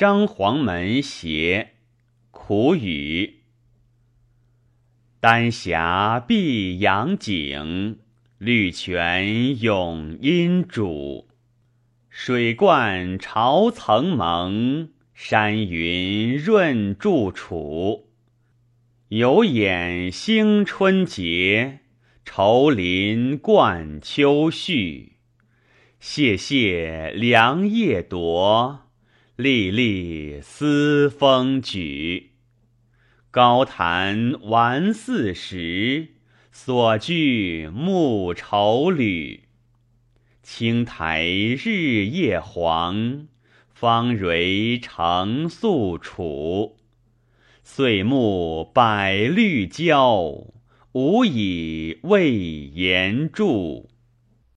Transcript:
张黄门斜，苦雨。丹霞碧阳景，绿泉涌阴渚。水灌潮层蒙，山云润柱楚。有眼兴春节，愁林灌秋绪。谢谢凉夜夺，历历思风举。高谈玩四时，所居暮愁旅。青苔日夜黄，芳蕊成宿楚。岁暮百绿娇，无以为言著。